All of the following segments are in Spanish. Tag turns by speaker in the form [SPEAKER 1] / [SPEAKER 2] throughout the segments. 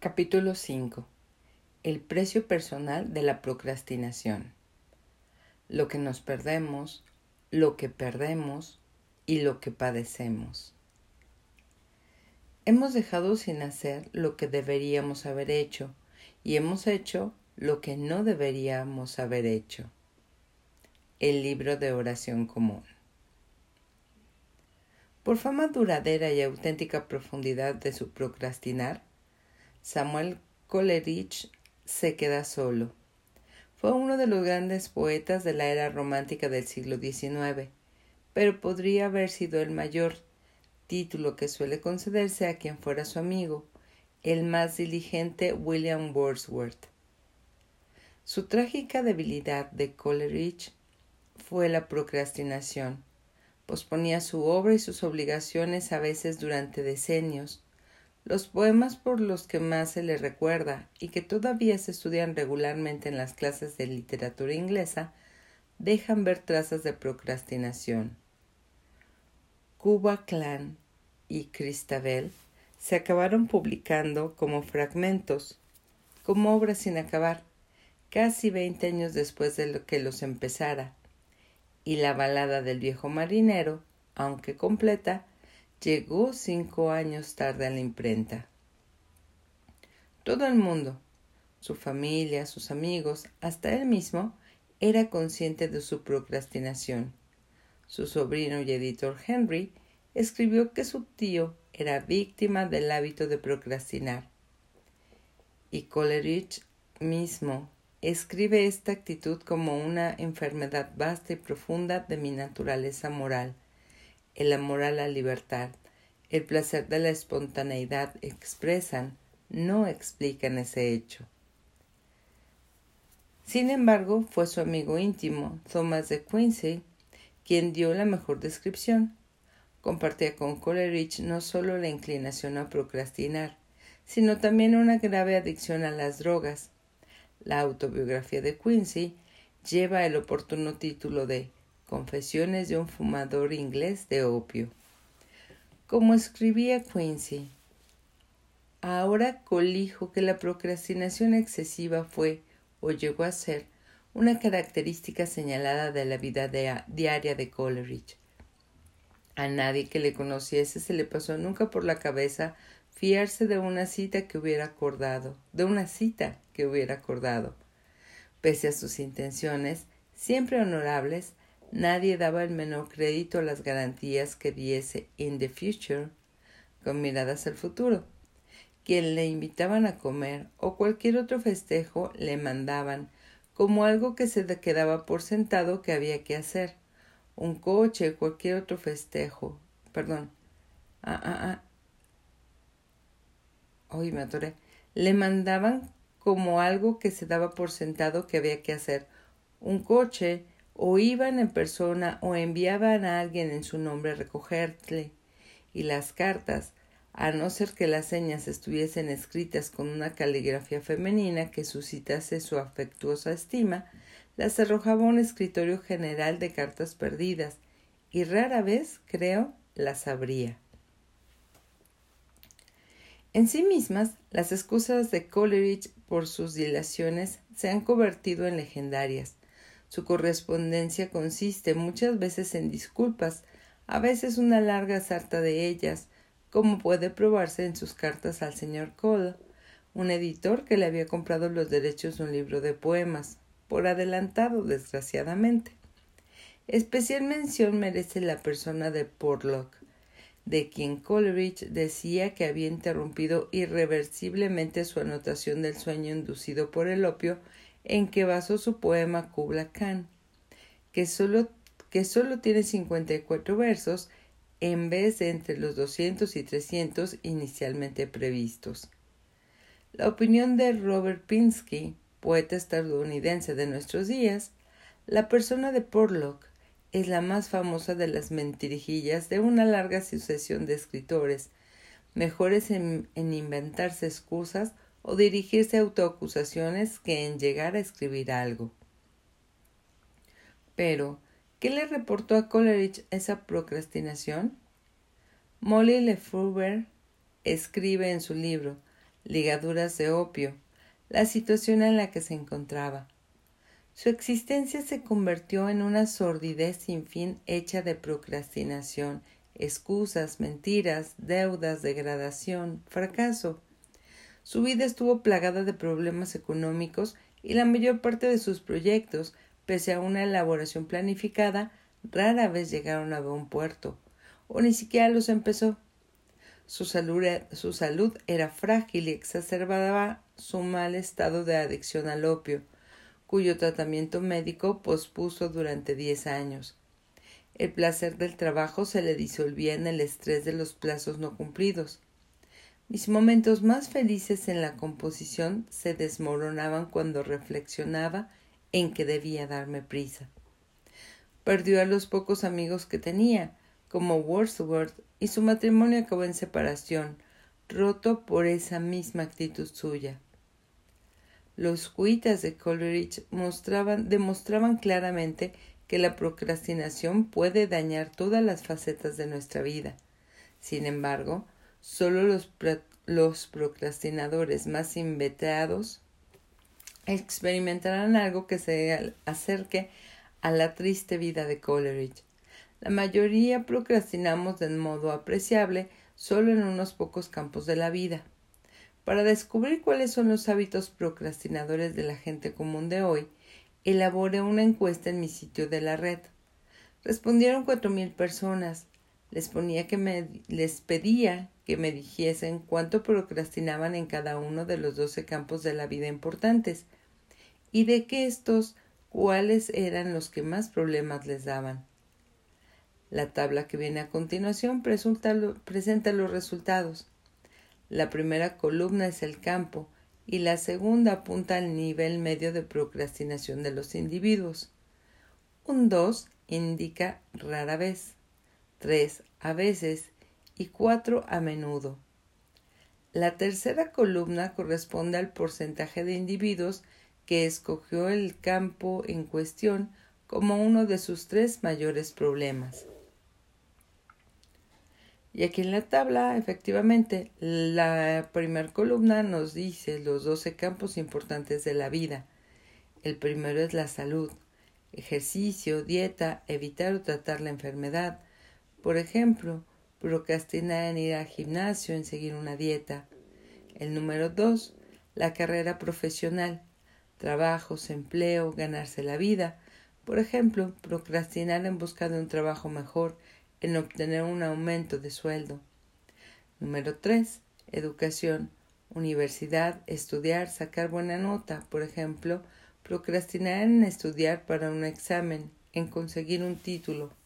[SPEAKER 1] Capítulo 5. El precio personal de la procrastinación. Lo que nos perdemos, lo que perdemos y lo que padecemos. Hemos dejado sin hacer lo que deberíamos haber hecho y hemos hecho lo que no deberíamos haber hecho. El libro de oración común. Por fama duradera y auténtica profundidad de su procrastinar, Samuel Coleridge se queda solo. Fue uno de los grandes poetas de la era romántica del siglo XIX, pero podría haber sido el mayor, título que suele concederse a quien fuera su amigo, el más diligente William Wordsworth. Su trágica debilidad de Coleridge fue la procrastinación. Posponía su obra y sus obligaciones a veces durante decenios, los poemas por los que más se le recuerda y que todavía se estudian regularmente en las clases de literatura inglesa dejan ver trazas de procrastinación. Cuba Clan y Cristabel se acabaron publicando como fragmentos, como obras sin acabar, casi veinte años después de lo que los empezara, y la balada del viejo marinero, aunque completa, llegó cinco años tarde a la imprenta. Todo el mundo, su familia, sus amigos, hasta él mismo, era consciente de su procrastinación. Su sobrino y editor Henry escribió que su tío era víctima del hábito de procrastinar. Y Coleridge mismo escribe esta actitud como una enfermedad vasta y profunda de mi naturaleza moral el amor a la libertad, el placer de la espontaneidad expresan, no explican ese hecho. Sin embargo, fue su amigo íntimo, Thomas de Quincy, quien dio la mejor descripción. Compartía con Coleridge no solo la inclinación a procrastinar, sino también una grave adicción a las drogas. La autobiografía de Quincy lleva el oportuno título de Confesiones de un fumador inglés de opio. Como escribía Quincy, ahora colijo que la procrastinación excesiva fue, o llegó a ser, una característica señalada de la vida diaria de Coleridge. A nadie que le conociese se le pasó nunca por la cabeza fiarse de una cita que hubiera acordado, de una cita que hubiera acordado. Pese a sus intenciones, siempre honorables, Nadie daba el menor crédito a las garantías que diese in the future, con miradas al futuro. Quien le invitaban a comer o cualquier otro festejo le mandaban como algo que se quedaba por sentado que había que hacer. Un coche, cualquier otro festejo. Perdón. Ah, ah, ah. Me atoré. Le mandaban como algo que se daba por sentado que había que hacer. Un coche, o iban en persona o enviaban a alguien en su nombre a recogerle, y las cartas, a no ser que las señas estuviesen escritas con una caligrafía femenina que suscitase su afectuosa estima, las arrojaba un escritorio general de cartas perdidas, y rara vez, creo, las abría. En sí mismas, las excusas de Coleridge por sus dilaciones se han convertido en legendarias, su correspondencia consiste muchas veces en disculpas, a veces una larga sarta de ellas, como puede probarse en sus cartas al señor Cole, un editor que le había comprado los derechos de un libro de poemas, por adelantado, desgraciadamente. Especial mención merece la persona de Porlock, de quien Coleridge decía que había interrumpido irreversiblemente su anotación del sueño inducido por el opio en que basó su poema Kubla Khan, que solo, que solo tiene 54 versos en vez de entre los 200 y 300 inicialmente previstos. La opinión de Robert Pinsky, poeta estadounidense de nuestros días, la persona de Porlock es la más famosa de las mentirijillas de una larga sucesión de escritores, mejores en inventarse excusas o dirigirse a autoacusaciones que en llegar a escribir algo. Pero, ¿qué le reportó a Coleridge esa procrastinación? Molly Lefebvre escribe en su libro ligaduras de opio, la situación en la que se encontraba. Su existencia se convirtió en una sordidez sin fin hecha de procrastinación, excusas, mentiras, deudas, degradación, fracaso. Su vida estuvo plagada de problemas económicos y la mayor parte de sus proyectos, pese a una elaboración planificada, rara vez llegaron a buen puerto, o ni siquiera los empezó. Su salud, su salud era frágil y exacerbaba su mal estado de adicción al opio, cuyo tratamiento médico pospuso durante diez años. El placer del trabajo se le disolvía en el estrés de los plazos no cumplidos. Mis momentos más felices en la composición se desmoronaban cuando reflexionaba en que debía darme prisa. Perdió a los pocos amigos que tenía, como Wordsworth, y su matrimonio acabó en separación, roto por esa misma actitud suya. Los cuitas de Coleridge mostraban, demostraban claramente que la procrastinación puede dañar todas las facetas de nuestra vida. Sin embargo, solo los, los procrastinadores más inveterados experimentarán algo que se acerque a la triste vida de Coleridge. La mayoría procrastinamos de modo apreciable solo en unos pocos campos de la vida. Para descubrir cuáles son los hábitos procrastinadores de la gente común de hoy, elaboré una encuesta en mi sitio de la red. Respondieron cuatro mil personas. Les, ponía que me, les pedía que me dijesen cuánto procrastinaban en cada uno de los doce campos de la vida importantes y de que estos cuáles eran los que más problemas les daban. La tabla que viene a continuación presenta los resultados. La primera columna es el campo y la segunda apunta al nivel medio de procrastinación de los individuos. Un 2 indica rara vez, 3 a veces y 4 a menudo. La tercera columna corresponde al porcentaje de individuos que escogió el campo en cuestión como uno de sus tres mayores problemas. Y aquí en la tabla, efectivamente, la primera columna nos dice los doce campos importantes de la vida. El primero es la salud, ejercicio, dieta, evitar o tratar la enfermedad. Por ejemplo, procrastinar en ir al gimnasio, en seguir una dieta. El número dos, la carrera profesional, trabajos, empleo, ganarse la vida. Por ejemplo, procrastinar en busca de un trabajo mejor, en obtener un aumento de sueldo. Número 3. Educación. Universidad, estudiar, sacar buena nota, por ejemplo, procrastinar en estudiar para un examen, en conseguir un título.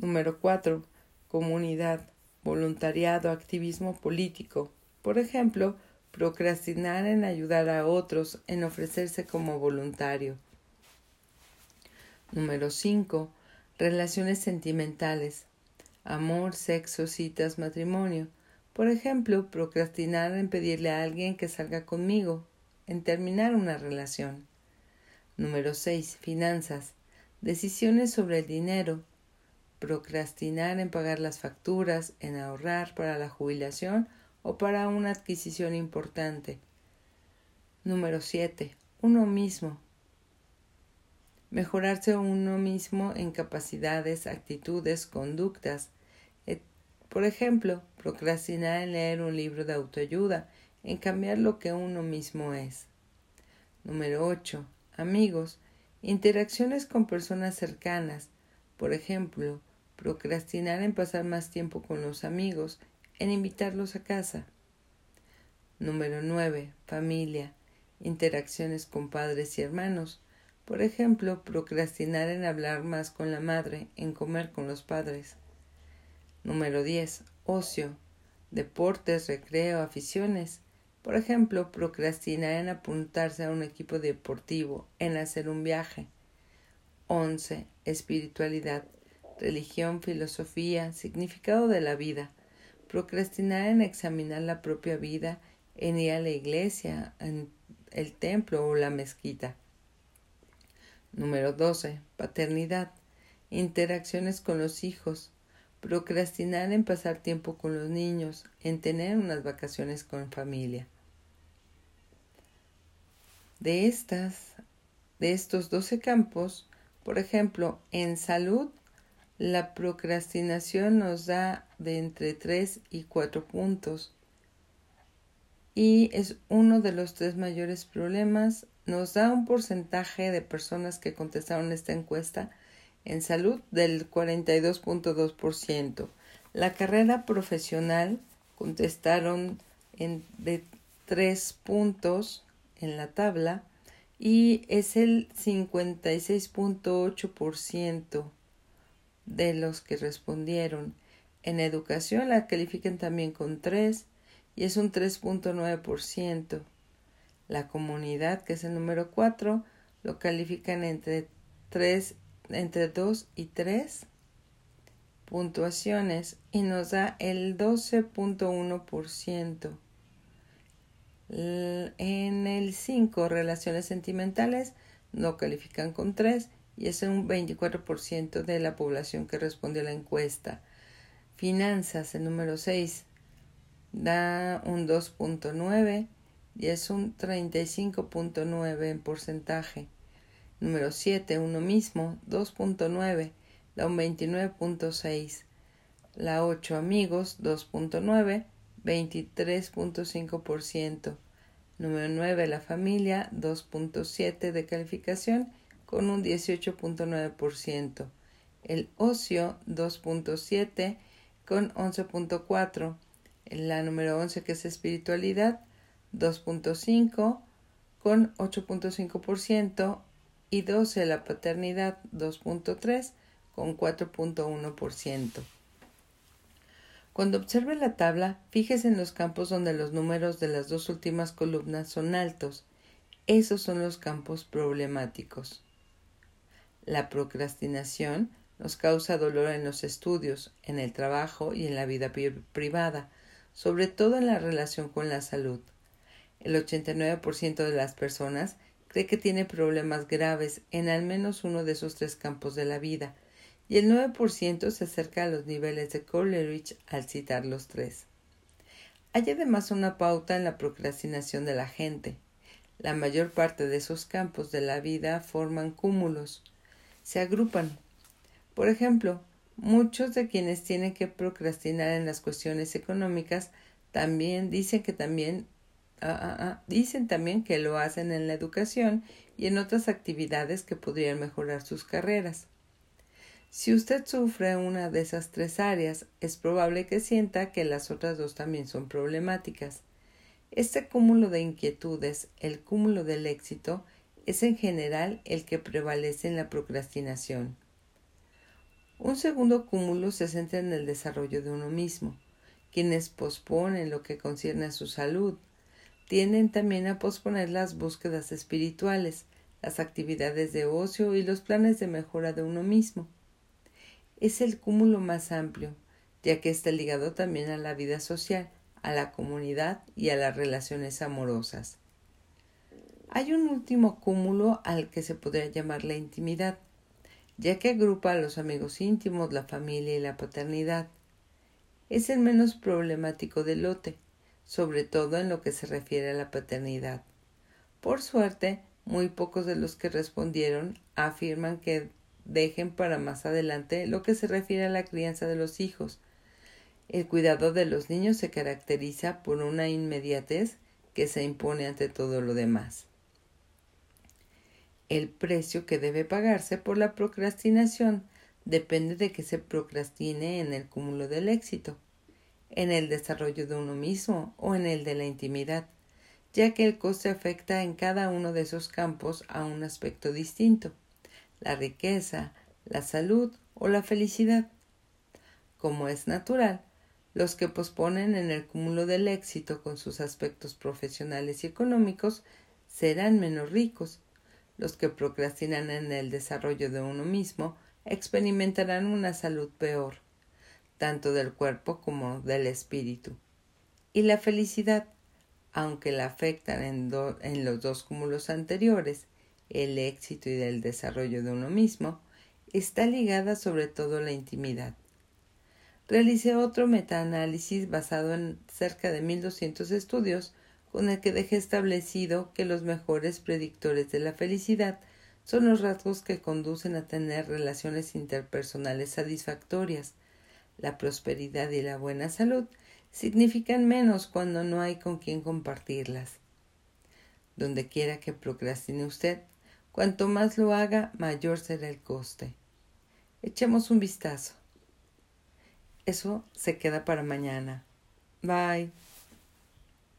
[SPEAKER 1] Número 4. Comunidad, voluntariado, activismo político, por ejemplo, procrastinar en ayudar a otros, en ofrecerse como voluntario. Número 5 relaciones sentimentales, amor, sexo, citas, matrimonio. Por ejemplo, procrastinar en pedirle a alguien que salga conmigo, en terminar una relación. Número 6. Finanzas. Decisiones sobre el dinero. Procrastinar en pagar las facturas, en ahorrar para la jubilación o para una adquisición importante. Número 7. Uno mismo mejorarse uno mismo en capacidades, actitudes, conductas. Por ejemplo, procrastinar en leer un libro de autoayuda, en cambiar lo que uno mismo es. Número 8. Amigos. Interacciones con personas cercanas. Por ejemplo, procrastinar en pasar más tiempo con los amigos, en invitarlos a casa. Número 9. Familia. Interacciones con padres y hermanos. Por ejemplo, procrastinar en hablar más con la madre, en comer con los padres. Número 10. Ocio. Deportes, recreo, aficiones. Por ejemplo, procrastinar en apuntarse a un equipo deportivo, en hacer un viaje. 11. Espiritualidad. Religión, filosofía, significado de la vida. Procrastinar en examinar la propia vida, en ir a la iglesia, en el templo o la mezquita. Número 12. Paternidad. Interacciones con los hijos. procrastinar en pasar tiempo con los niños, en tener unas vacaciones con familia. De estas, de estos 12 campos, por ejemplo, en salud, la procrastinación nos da de entre 3 y 4 puntos y es uno de los tres mayores problemas. Nos da un porcentaje de personas que contestaron esta encuesta en salud del 42.2%. La carrera profesional contestaron en, de 3 puntos en la tabla y es el 56.8% de los que respondieron. En educación la califican también con 3 y es un 3.9%. La comunidad, que es el número 4, lo califican entre 3, entre 2 y 3 puntuaciones y nos da el 12.1%. En el 5, relaciones sentimentales, lo califican con 3 y es un 24% de la población que responde a la encuesta. Finanzas, el número 6, da un 2.9 y es un 35.9 en porcentaje. Número 7, uno mismo, 2.9, da un 29.6. La 8, amigos, 2.9, 23.5%. Número 9, la familia, 2.7 de calificación con un 18.9%. El ocio, 2.7 con 11.4 la número 11 que es espiritualidad 2.5 con 8.5% y 12 la paternidad 2.3 con 4.1%. Cuando observe la tabla, fíjese en los campos donde los números de las dos últimas columnas son altos. Esos son los campos problemáticos. La procrastinación nos causa dolor en los estudios, en el trabajo y en la vida privada, sobre todo en la relación con la salud. El 89% de las personas cree que tiene problemas graves en al menos uno de esos tres campos de la vida, y el 9% se acerca a los niveles de Coleridge al citar los tres. Hay además una pauta en la procrastinación de la gente. La mayor parte de esos campos de la vida forman cúmulos, se agrupan. Por ejemplo, Muchos de quienes tienen que procrastinar en las cuestiones económicas también dicen que también ah, ah, ah, dicen también que lo hacen en la educación y en otras actividades que podrían mejorar sus carreras. Si usted sufre una de esas tres áreas, es probable que sienta que las otras dos también son problemáticas. Este cúmulo de inquietudes, el cúmulo del éxito, es en general el que prevalece en la procrastinación. Un segundo cúmulo se centra en el desarrollo de uno mismo. Quienes posponen lo que concierne a su salud tienden también a posponer las búsquedas espirituales, las actividades de ocio y los planes de mejora de uno mismo. Es el cúmulo más amplio, ya que está ligado también a la vida social, a la comunidad y a las relaciones amorosas. Hay un último cúmulo al que se podría llamar la intimidad, ya que agrupa a los amigos íntimos, la familia y la paternidad. Es el menos problemático del lote, sobre todo en lo que se refiere a la paternidad. Por suerte, muy pocos de los que respondieron afirman que dejen para más adelante lo que se refiere a la crianza de los hijos. El cuidado de los niños se caracteriza por una inmediatez que se impone ante todo lo demás el precio que debe pagarse por la procrastinación depende de que se procrastine en el cúmulo del éxito, en el desarrollo de uno mismo o en el de la intimidad, ya que el coste afecta en cada uno de esos campos a un aspecto distinto, la riqueza, la salud o la felicidad. Como es natural, los que posponen en el cúmulo del éxito con sus aspectos profesionales y económicos serán menos ricos, los que procrastinan en el desarrollo de uno mismo experimentarán una salud peor, tanto del cuerpo como del espíritu. Y la felicidad, aunque la afectan en, los dos cúmulos anteriores, el éxito y el desarrollo de uno mismo, está ligada sobre todo a la intimidad. realicé otro metaanálisis basado en cerca de 1200 estudios con el que dejé establecido que los mejores predictores de la felicidad son los rasgos que conducen a tener relaciones interpersonales satisfactorias. La prosperidad y la buena salud significan menos cuando no hay con quien compartirlas. Donde quiera que procrastine usted, cuanto más lo haga, mayor será el coste. Echemos un vistazo. Eso se queda para mañana. Bye.